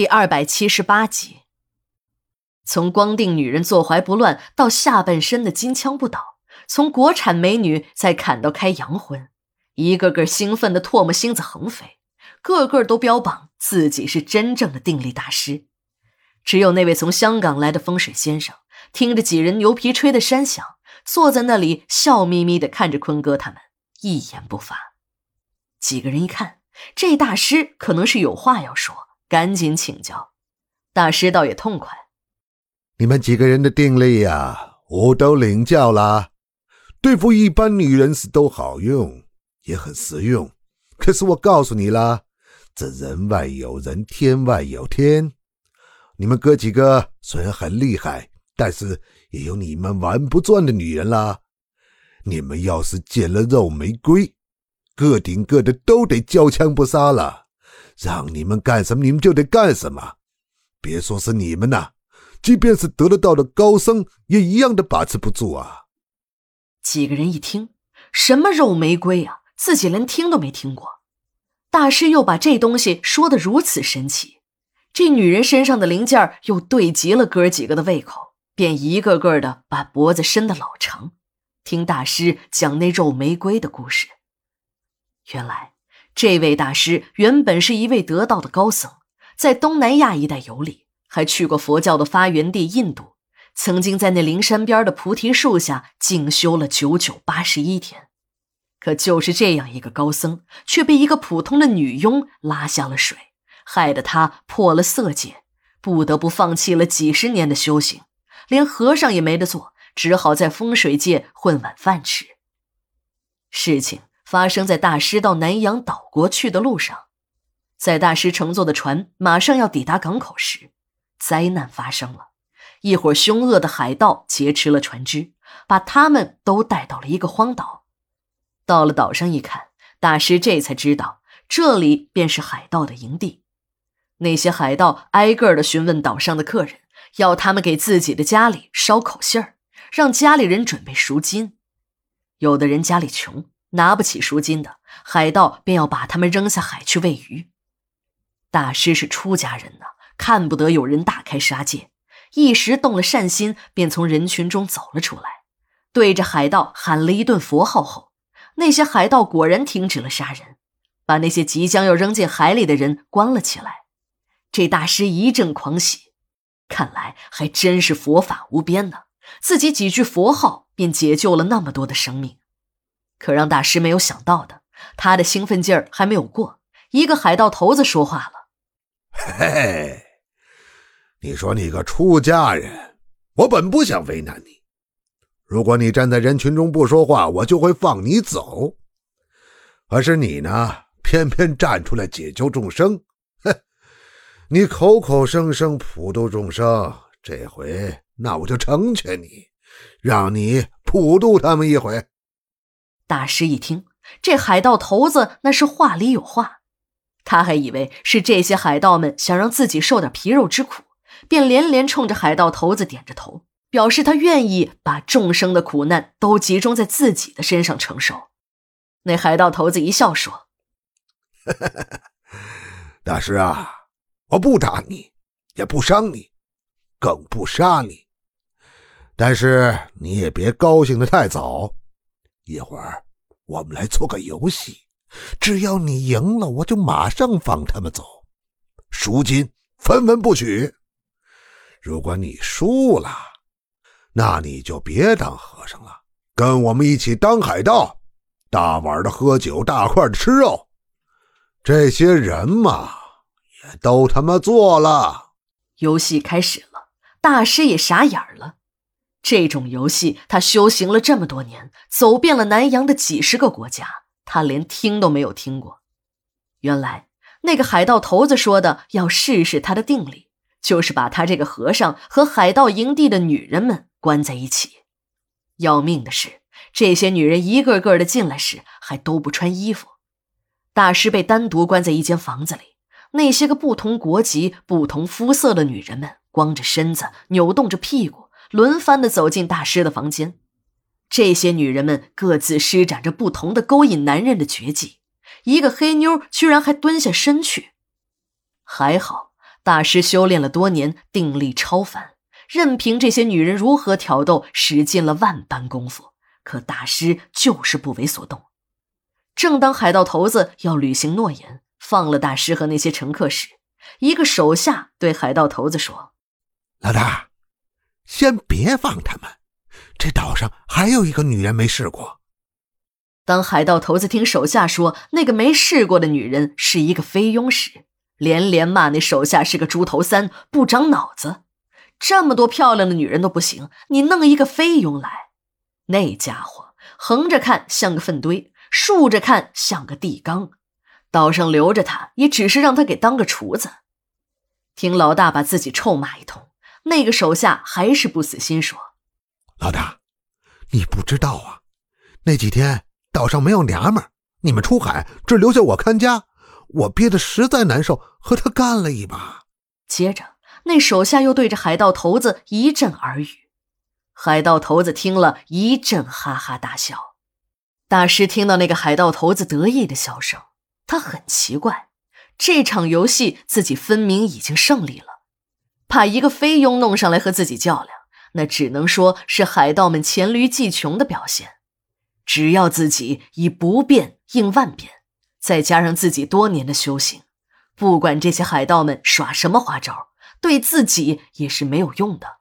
第二百七十八集。从光腚女人坐怀不乱到下半身的金枪不倒，从国产美女再砍到开洋荤，一个个兴奋的唾沫星子横飞，个个都标榜自己是真正的定力大师。只有那位从香港来的风水先生，听着几人牛皮吹的山响，坐在那里笑眯眯的看着坤哥他们，一言不发。几个人一看，这大师可能是有话要说。赶紧请教，大师倒也痛快。你们几个人的定力呀，我都领教了。对付一般女人是都好用，也很实用。可是我告诉你啦，这人外有人，天外有天。你们哥几个虽然很厉害，但是也有你们玩不转的女人啦。你们要是见了肉玫瑰，个顶个的都得交枪不杀了。让你们干什么，你们就得干什么。别说是你们呐，即便是得了道的高僧，也一样的把持不住啊。几个人一听，什么肉玫瑰啊，自己连听都没听过。大师又把这东西说的如此神奇，这女人身上的零件又对极了哥几个的胃口，便一个个的把脖子伸得老长，听大师讲那肉玫瑰的故事。原来。这位大师原本是一位得道的高僧，在东南亚一带游历，还去过佛教的发源地印度，曾经在那灵山边的菩提树下静修了九九八十一天。可就是这样一个高僧，却被一个普通的女佣拉下了水，害得他破了色戒，不得不放弃了几十年的修行，连和尚也没得做，只好在风水界混碗饭吃。事情。发生在大师到南洋岛国去的路上，在大师乘坐的船马上要抵达港口时，灾难发生了。一伙凶恶的海盗劫持了船只，把他们都带到了一个荒岛。到了岛上一看，大师这才知道这里便是海盗的营地。那些海盗挨个的询问岛上的客人，要他们给自己的家里捎口信儿，让家里人准备赎金。有的人家里穷。拿不起赎金的海盗，便要把他们扔下海去喂鱼。大师是出家人呢，看不得有人大开杀戒，一时动了善心，便从人群中走了出来，对着海盗喊了一顿佛号后，那些海盗果然停止了杀人，把那些即将要扔进海里的人关了起来。这大师一阵狂喜，看来还真是佛法无边呢，自己几句佛号便解救了那么多的生命。可让大师没有想到的，他的兴奋劲儿还没有过，一个海盗头子说话了：“嘿嘿，你说你个出家人，我本不想为难你。如果你站在人群中不说话，我就会放你走。可是你呢，偏偏站出来解救众生。哼，你口口声声普度众生，这回那我就成全你，让你普度他们一回。”大师一听，这海盗头子那是话里有话，他还以为是这些海盗们想让自己受点皮肉之苦，便连连冲着海盗头子点着头，表示他愿意把众生的苦难都集中在自己的身上承受。那海盗头子一笑说：“ 大师啊，我不打你，也不伤你，更不杀你，但是你也别高兴的太早。”一会儿，我们来做个游戏，只要你赢了，我就马上放他们走，赎金分文不取。如果你输了，那你就别当和尚了，跟我们一起当海盗，大碗的喝酒，大块的吃肉。这些人嘛，也都他妈做了。游戏开始了，大师也傻眼了。这种游戏，他修行了这么多年，走遍了南洋的几十个国家，他连听都没有听过。原来那个海盗头子说的要试试他的定力，就是把他这个和尚和海盗营地的女人们关在一起。要命的是，这些女人一个个的进来时还都不穿衣服。大师被单独关在一间房子里，那些个不同国籍、不同肤色的女人们光着身子，扭动着屁股。轮番的走进大师的房间，这些女人们各自施展着不同的勾引男人的绝技，一个黑妞居然还蹲下身去。还好，大师修炼了多年，定力超凡，任凭这些女人如何挑逗，使尽了万般功夫，可大师就是不为所动。正当海盗头子要履行诺言，放了大师和那些乘客时，一个手下对海盗头子说：“老大，先别放他们，这岛上还有一个女人没试过。”当海盗头子听手下说那个没试过的女人是一个菲佣时，连连骂那手下是个猪头三，不长脑子。这么多漂亮的女人都不行，你弄一个菲佣来？那家伙横着看像个粪堆，竖着看像个地缸。岛上留着他，也只是让他给当个厨子。听老大把自己臭骂一通，那个手下还是不死心，说：“老大，你不知道啊，那几天岛上没有娘们儿，你们出海只留下我看家，我憋得实在难受，和他干了一把。”接着，那手下又对着海盗头子一阵耳语。海盗头子听了一阵哈哈大笑。大师听到那个海盗头子得意的笑声。他很奇怪，这场游戏自己分明已经胜利了，怕一个菲佣弄上来和自己较量，那只能说是海盗们黔驴技穷的表现。只要自己以不变应万变，再加上自己多年的修行，不管这些海盗们耍什么花招，对自己也是没有用的。